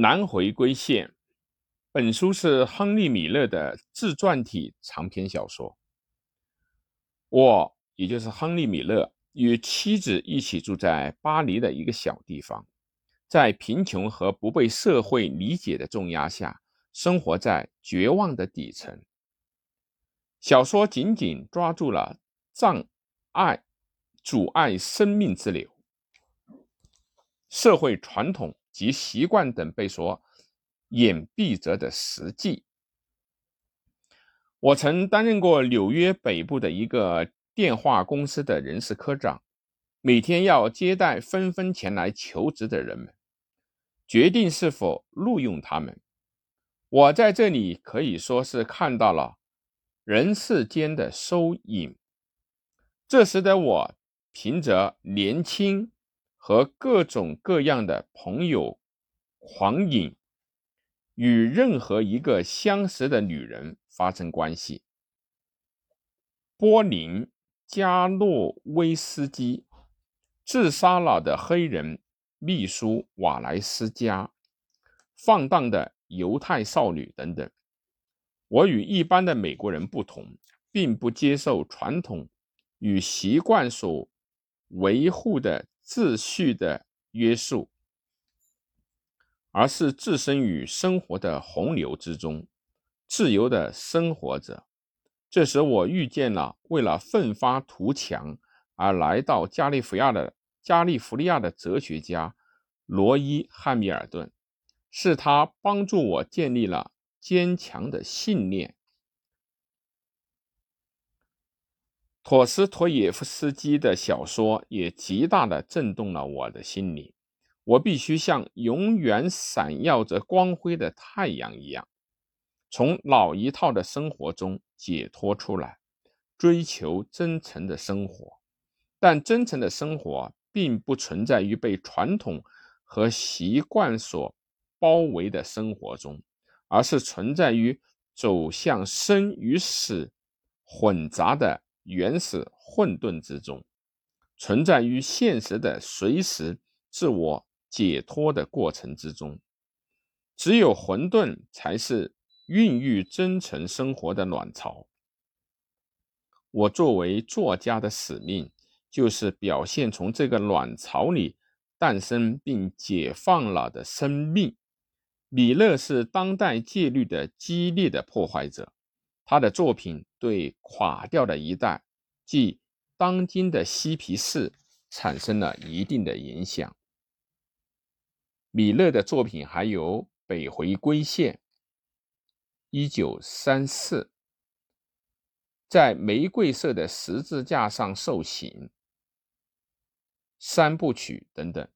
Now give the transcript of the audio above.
南回归线。本书是亨利·米勒的自传体长篇小说。我，也就是亨利·米勒，与妻子一起住在巴黎的一个小地方，在贫穷和不被社会理解的重压下，生活在绝望的底层。小说紧紧抓住了障碍、阻碍生命之流、社会传统及习惯等被所。掩蔽着的实际。我曾担任过纽约北部的一个电话公司的人事科长，每天要接待纷纷前来求职的人们，决定是否录用他们。我在这里可以说是看到了人世间的收影。这使得我凭着年轻和各种各样的朋友狂饮。与任何一个相识的女人发生关系。波林加诺威斯基自杀了的黑人秘书瓦莱斯加，放荡的犹太少女等等。我与一般的美国人不同，并不接受传统与习惯所维护的秩序的约束。而是置身于生活的洪流之中，自由的生活着。这时，我遇见了为了奋发图强而来到加利福尼亚的加利福尼亚的哲学家罗伊·汉密尔顿，是他帮助我建立了坚强的信念。陀思妥耶夫斯基的小说也极大地震动了我的心灵。我必须像永远闪耀着光辉的太阳一样，从老一套的生活中解脱出来，追求真诚的生活。但真诚的生活并不存在于被传统和习惯所包围的生活中，而是存在于走向生与死混杂的原始混沌之中，存在于现实的随时自我。解脱的过程之中，只有混沌才是孕育真诚生活的卵巢。我作为作家的使命，就是表现从这个卵巢里诞生并解放了的生命。米勒是当代戒律的激烈的破坏者，他的作品对垮掉的一代，即当今的嬉皮士，产生了一定的影响。米勒的作品还有《北回归线》、《一九三四》、在玫瑰色的十字架上受刑三部曲等等。